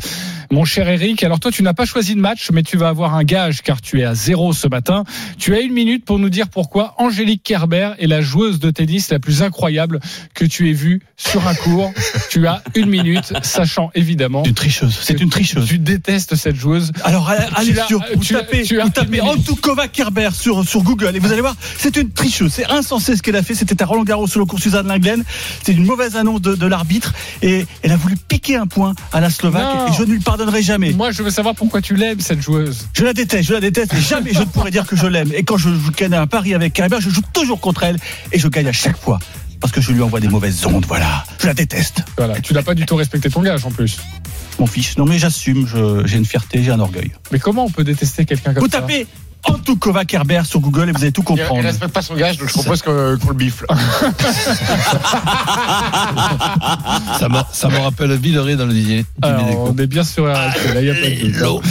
Mon cher Eric, alors toi tu n'as pas choisi de match, mais tu vas avoir un gage, car tu es à zéro ce matin. Tu as une minute pour nous dire pourquoi Angélique Kerber est la joueuse de tennis la plus incroyable que tu aies vue sur un cours. tu as une minute, sachant évidemment.
C'est une tricheuse. C'est une tricheuse.
Tu détestes cette joueuse.
Alors allez, allez
l'as-
sur, vous
tu l'as-
tapez,
tu
vous tapez
minute.
Antukova Kerber sur, sur Google et vous allez voir, c'est une tricheuse, c'est insensé ce qu'elle a fait. C'était à Roland Garros sur le cours Suzanne Linglen. C'est une mauvaise annonce de, de l'arbitre et elle a voulu piquer un point à la Slovaque
Non.
et je ne lui pardonnerai jamais.
Moi, je veux savoir pourquoi tu l'aimes cette joueuse.
Je la déteste, je la déteste et jamais je ne pourrais dire que je l'aime. Et quand je joue gagne à Paris avec Kerber, je joue toujours contre elle et je gagne à chaque fois. Parce que je lui envoie des mauvaises ondes, voilà. Je la déteste.
Voilà, tu n'as pas du tout respecté ton gage en plus.
Mon fils. Non mais j'assume, je- j'ai une fierté, j'ai un orgueil.
Mais comment on peut détester quelqu'un comme
Vous
ça
tapez Antukova Kerber sur Google et vous allez tout
Il, il
comprendre.
respecte pas son gage, donc je propose qu'on le bifle.
Ça me, ça me rappelle Villeray dans le dîner.
Alors, on est bien sur RMC, là, il y a pas de doute.
L'OM.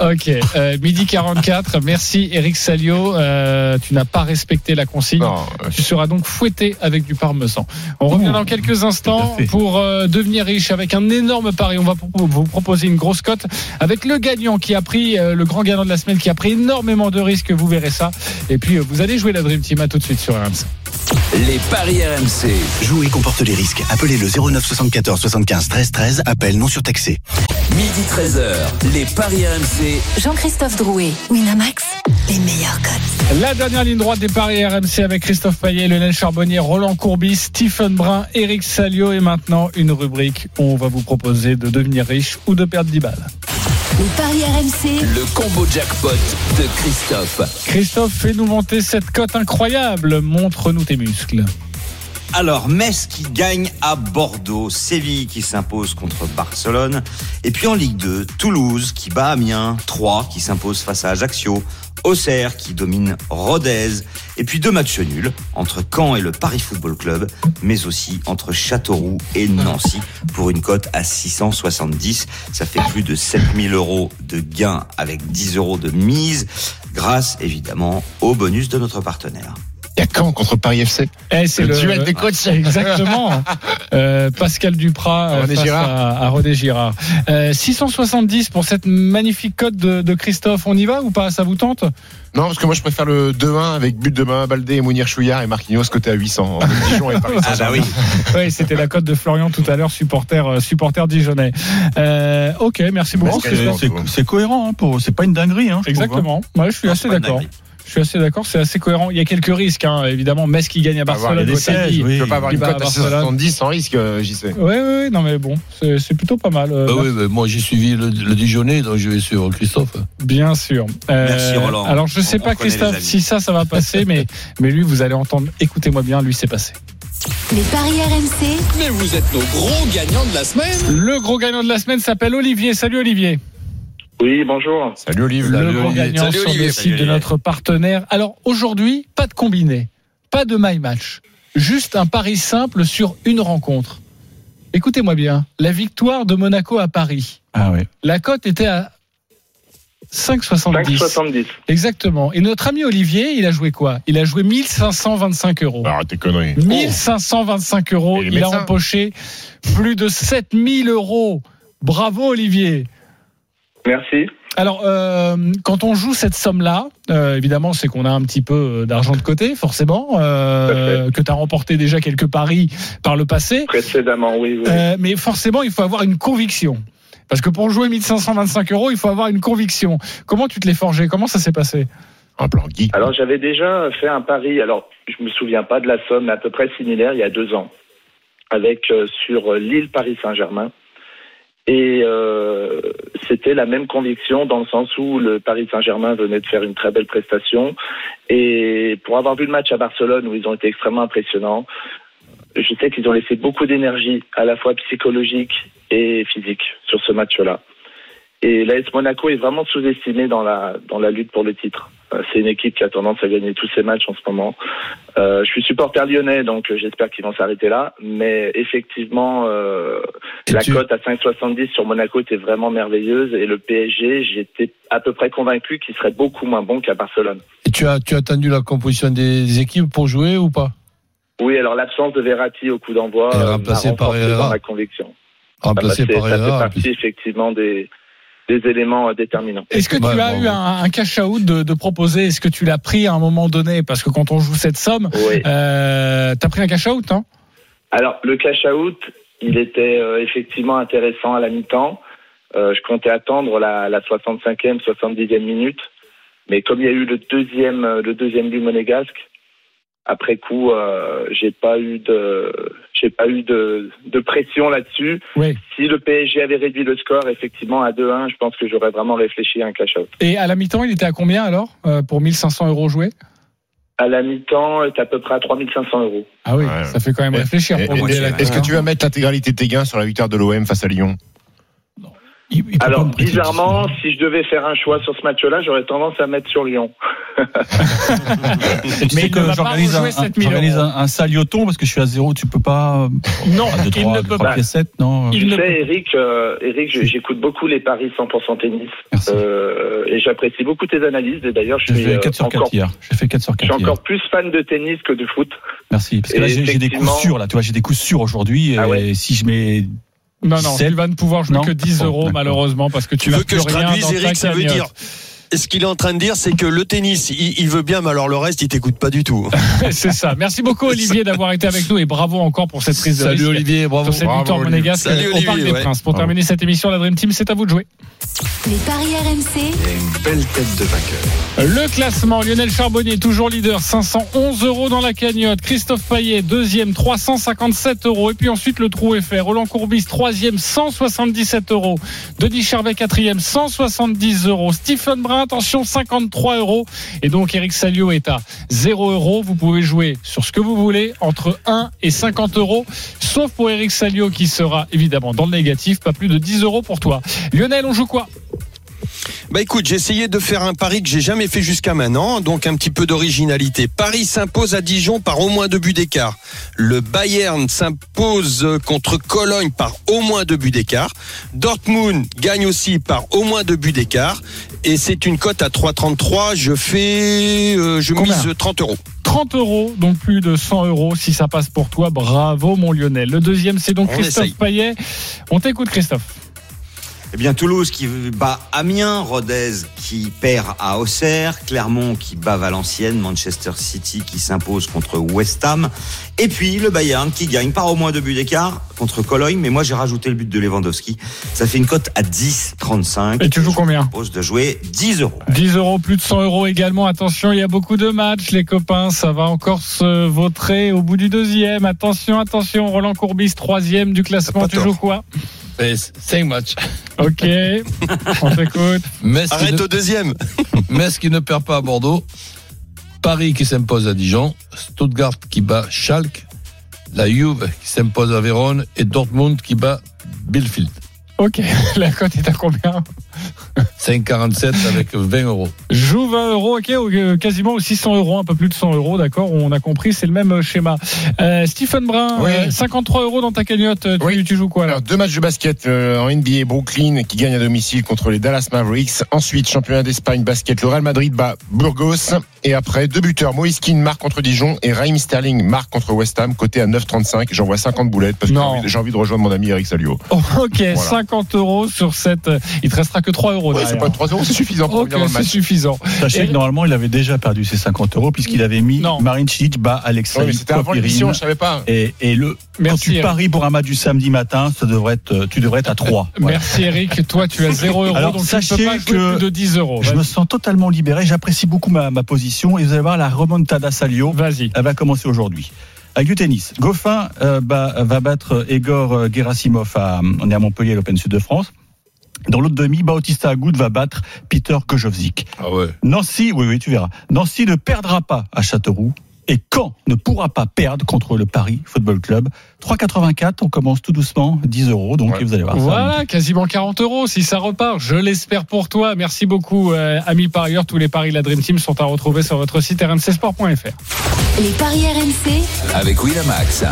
Ok, euh, midi 44. Merci Eric Salio. Euh, tu n'as pas respecté la consigne.
Non, euh,
Tu seras donc fouetté avec du parmesan. On revient dans quelques instants pour euh, devenir riche avec un énorme pari. On va vous proposer une grosse cote avec le gagnant qui a pris, euh, le grand gagnant de la semaine qui a pris énormément de risques. Vous verrez ça. Et puis, euh, vous allez jouer la Dream Team. À tout de suite sur RMC.
Les paris RMC.
Jouer comporte les risques. Appelez le 09 74 75 13 13. Appel non surtaxé.
Midi 13h. Les paris RMC.
Jean-Christophe Drouet, Winamax, les meilleurs cotes.
La dernière ligne droite des paris RMC avec Christophe Payet, Lionel Charbonnier, Roland Courbis, Stephen Brun, Eric Salio et maintenant une rubrique où on va vous proposer de devenir riche ou de perdre 10 balles.
Les paris RMC,
Le combo jackpot de Christophe.
Christophe, fais-nous monter cette cote incroyable. Montre-nous tes muscles.
Alors, Metz qui gagne à Bordeaux, Séville qui s'impose contre Barcelone, et puis en Ligue 2, Toulouse qui bat Amiens, 3 qui s'impose face à Ajaccio, Auxerre qui domine Rodez, et puis deux matchs nuls entre Caen et le Paris Football Club, mais aussi entre Châteauroux et Nancy pour une cote à 670. Ça fait plus de 7000 euros de gains avec 10 euros de mise, grâce évidemment au bonus de notre partenaire.
Caen contre Paris FC.
Eh, c'est
Le
le,
duel des coachs.
Exactement. Euh, Pascal Duprat euh,
René
face
Girard.
à, à René Girard. Euh, 670 pour cette magnifique cote de, de Christophe. On y va ou pas? Ça vous tente?
Non, parce que moi je préfère le 2-1 avec but de Main Baldé et Mounir Chouillard et Marquinhos côté à 800. entre Dijon et Paris
Ah bah oui.
Oui, c'était la cote de Florian tout à l'heure, supporter, euh, supporter dijonnais. Euh, ok, merci beaucoup.
C'est cohérent, hein, pour, c'est pas une dinguerie. Hein, je trouve, hein.
Exactement. Ouais, je suis assez d'accord. Je suis assez d'accord, c'est assez cohérent. Il y a quelques risques, hein. évidemment. Metz qui gagne à Barcelone,
des sièges,
Séville.
oui.
Tu peux pas avoir une cote à
Barcelone.
670 sans risque, euh, j'y sais.
Ouais, ouais, ouais, non mais bon, c'est plutôt pas mal. euh,
Bah oui, mais moi j'ai suivi le, le Dijonais, donc je vais sur Christophe.
Bien sûr. Euh,
Merci, Roland.
Alors je sais
On-
pas
on
Christophe si ça ça va passer, mais mais lui vous allez entendre. Écoutez-moi bien, lui c'est passé.
Les paris RMC,
Mais vous êtes nos gros gagnants de la semaine.
Le gros gagnant de la semaine s'appelle Olivier. Salut Olivier.
Oui, bonjour.
Salut Olive.
le
Salut, Olivier.
gagnant
Salut,
sur
Olivier.
le
Salut,
site de
Olivier.
notre partenaire. Alors aujourd'hui, pas de combiné, pas de my match, juste un pari simple sur une rencontre. Écoutez-moi bien, la victoire de Monaco à Paris.
Ah ouais.
La cote était à 5,70.
5,70.
Exactement. Et notre ami Olivier, il a joué quoi? Il a joué 1525 euros.
Arrête tes conneries.
1525 euros.
Et les
Il a
médecins
empoché plus de 7000 euros. Bravo Olivier.
Merci.
Alors, euh, quand on joue cette somme-là, euh, évidemment, c'est qu'on a un petit peu euh, d'argent de côté, forcément, euh, que tu as remporté déjà quelques paris par le passé.
Précédemment, oui. oui.
Euh, mais forcément, il faut avoir une conviction. Parce que pour jouer 1525 euros, il faut avoir une conviction. Comment tu te l'es forgé? Comment ça s'est passé?
Un plan geek.
Alors j'avais déjà fait un pari, alors je me souviens pas de la somme, mais à peu près similaire il y a deux ans, avec euh, sur l'île Paris Saint-Germain. Et euh, c'était la même conviction dans le sens où le Paris Saint-Germain venait de faire une très belle prestation. Et pour avoir vu le match à Barcelone où ils ont été extrêmement impressionnants, je sais qu'ils ont laissé beaucoup d'énergie, à la fois psychologique et physique, sur ce match-là. Et l'AS Monaco est vraiment sous-estimé dans la, dans la lutte pour le titre. Euh, C'est une équipe qui a tendance à gagner tous ses matchs en ce moment. Euh, je suis supporter lyonnais, donc euh, j'espère qu'ils vont s'arrêter là. Mais effectivement, euh, la
tu-
cote à 5,70 sur Monaco était vraiment merveilleuse. Et le PSG, j'étais à peu près convaincu qu'il serait beaucoup moins bon qu'à Barcelone.
Et tu as, tu as attendu la composition des équipes pour jouer ou pas?
Oui, alors l'absence de Verratti au coup d'envoi m'a
remplacé par
renforcé
Herrera.
dans ma conviction.
Remplacé
Ah bah,
par
ça fait
Herrera,
partie effectivement des, des éléments euh, déterminants.
Est-ce que tu
Ouais,
as
bon,
eu un, un cash out de, de proposer? Est-ce que tu l'as pris à un moment donné? Parce que quand on joue cette somme,
Oui.
euh, t'as pris un cash out, hein
Alors, le cash out, il était euh, effectivement intéressant à la mi-temps. Euh, je comptais attendre la, la 65e, 70e minute. Mais comme il y a eu le deuxième, euh, le deuxième but monégasque, après coup, euh, j'ai pas eu de, j'ai pas eu de, de pression là-dessus.
Oui.
Si le PSG avait réduit le score effectivement à 2-1, je pense que j'aurais vraiment réfléchi à un cash out.
Et à la mi-temps, il était à combien alors euh, pour 1500 euros joués?
À la mi-temps, est à peu près à 3500 euros.
Ah oui,
Ouais.
ça fait quand même réfléchir.
Est-ce que tu vas mettre l'intégralité de tes gains sur la victoire de l'OM face à Lyon?
Il- il
Alors, bizarrement, si je devais faire un choix sur ce match-là, j'aurais tendance à mettre sur Lyon.
Tu
Mais
sais
il
que j'organise un, un-
7000
j'organise
euros.
un, un salioton parce que je suis à zéro, tu peux pas.
Non,
Ah, deux,
il
trois,
ne peut
trois
pas.
pièces sept, non.
Il
Tu sais,
peut-
Eric, euh, Eric, je- j'écoute beaucoup les paris 100% tennis.
Merci.
Euh, et j'apprécie beaucoup tes analyses. Et d'ailleurs, je
J'ai
suis
fait
euh,
4 sur 4
encore,
hier. J'ai fait 4 sur
je
4
suis
hier.
encore plus fan de tennis que de foot.
Merci. Parce que là,
Et
j'ai j'ai des coups sûrs, là. Tu vois, j'ai des coups sûrs aujourd'hui.
Ah
et
ouais.
si je mets.
Non, non,
Sept.
tu vas ne pouvoir jouer
Non.
que 10
Bon,
euros malheureusement parce que tu,
veux que je
rien
traduise, Eric Ça veut dire. Ce qu'il est en train de dire, c'est que le tennis, il, il veut bien, mais alors le reste, il t'écoute pas du tout.
C'est ça. Merci beaucoup Olivier d'avoir été avec nous et bravo encore pour cette prise de
Salut
risque.
Olivier, bravo.
Sur cette
Bravo,
victoire
Olivier.
monégasque
Salut,
au Parc
Olivier,
des
ouais.
Princes. Pour
Bravo.
terminer cette émission, la Dream Team, c'est à vous de jouer.
les paris RMC,
une belle tête de vainqueur.
Le classement, Lionel Charbonnier, toujours leader, 511 euros dans la cagnotte. Christophe Payet, deuxième, 357 euros. Et puis ensuite, le trou est fait. Roland Courbis, troisième, 177 euros. Denis Charvet, quatrième, 170 euros. Stephen Brun, attention, 53 euros. Et donc, Eric Salio est à 0 euros. Vous pouvez jouer sur ce que vous voulez, entre 1 et 50 euros. Sauf pour Eric Salio qui sera évidemment dans le négatif, pas plus de 10 euros pour toi. Lionel, on joue quoi?
Bah écoute, j'ai essayé de faire un pari que j'ai jamais fait jusqu'à maintenant, donc un petit peu d'originalité. Paris s'impose à Dijon par au moins deux buts d'écart. Le Bayern s'impose contre Cologne par au moins deux buts d'écart. Dortmund gagne aussi par au moins deux buts d'écart. Et c'est une cote à 3,33. Je fais, euh, je
Combien
mise 30 euros.
30 euros, donc plus de 100 euros si ça passe pour toi. Bravo, mon Lionel. Le deuxième, c'est donc
On
Christophe
essaye.
Payet. On t'écoute, Christophe.
Eh bien, Toulouse qui bat Amiens, Rodez qui perd à Auxerre, Clermont qui bat Valenciennes, Manchester City qui s'impose contre West Ham, et puis le Bayern qui gagne par au moins deux buts d'écart contre Cologne, mais moi j'ai rajouté le but de Lewandowski. Ça fait une cote à 10,35.
Et tu joues combien?
Je propose de jouer 10 euros.
10 euros, plus de 100 euros également. Attention, il y a beaucoup de matchs, les copains. Ça va encore se vautrer au bout du deuxième. Attention, attention. Roland Courbis, troisième du classement. Tu
tort.
joues quoi?
5 matchs.
Ok. On t'écoute.
Arrête
ne,
au deuxième.
Metz qui ne perd pas à Bordeaux. Paris qui s'impose à Dijon. Stuttgart qui bat Schalke. La Juve qui s'impose à Vérone. Et Dortmund qui bat Bielefeld.
Ok. La cote est à combien?
5,47 avec 20 euros.
Joue 20 euros, ok, euh, quasiment aussi 100 euros, un peu plus de 100 euros, d'accord, on a compris, c'est le même euh, schéma. Euh, Stephen Brun,
Oui.
euh, 53 euros dans ta cagnotte, tu,
Oui.
tu joues quoi là
Alors, deux matchs de basket euh, en NBA, Brooklyn qui gagne à domicile contre les Dallas Mavericks. Ensuite, championnat d'Espagne basket, le Real Madrid bat Burgos. Et après, deux buteurs, Moïse Keane marque contre Dijon et Raheem Sterling marque contre West Ham, côté à 9,35. J'envoie 50 boulettes parce que j'ai envie- de rejoindre mon ami Eric Salio.
Oh, Ok, 50 euros sur cette. Il te restera que 3 euros.
Ouais, c'est pas 3 euros, c'est suffisant pour
c'est suffisant.
Sachez
Et-
que normalement, il avait déjà perdu ses 50 euros puisqu'il avait mis
Non.
Marine bat Alexei
Ouais, mais c'était avant l'émission, je savais pas.
Et, et le,
Merci,
quand tu paries pour un match du samedi matin, ça devrait être, tu devrais être à 3.
Merci Eric, toi tu as 0 euros,
Alors,
donc tu
sachez
ne peux pas
que
plus de 10 euros.
Je me sens totalement libéré. J'apprécie beaucoup ma, ma position. Et vous allez voir, la remontada Salio,
Vas-y.
elle va commencer aujourd'hui. Avec du tennis, Goffin euh, va battre Egor euh, Gerasimov à, on est à Montpellier, à l'Open Sud de France. Dans l'autre demi, Bautista Agut va battre Peter Kojovzik.
Ah ouais.
Nancy, oui, oui, tu verras. Nancy ne perdra pas à Châteauroux. Et quand ne pourra pas perdre contre le Paris Football Club 3,84, on commence tout doucement, 10 euros, donc
Ouais.
vous allez voir. ça
Voilà, quasiment 40 euros si ça repart. Je l'espère pour toi. Merci beaucoup, euh, amis parieurs. Tous les paris de la Dream Team sont à retrouver sur votre site rmcsport.fr.
Les paris RMC.
Avec Winamax.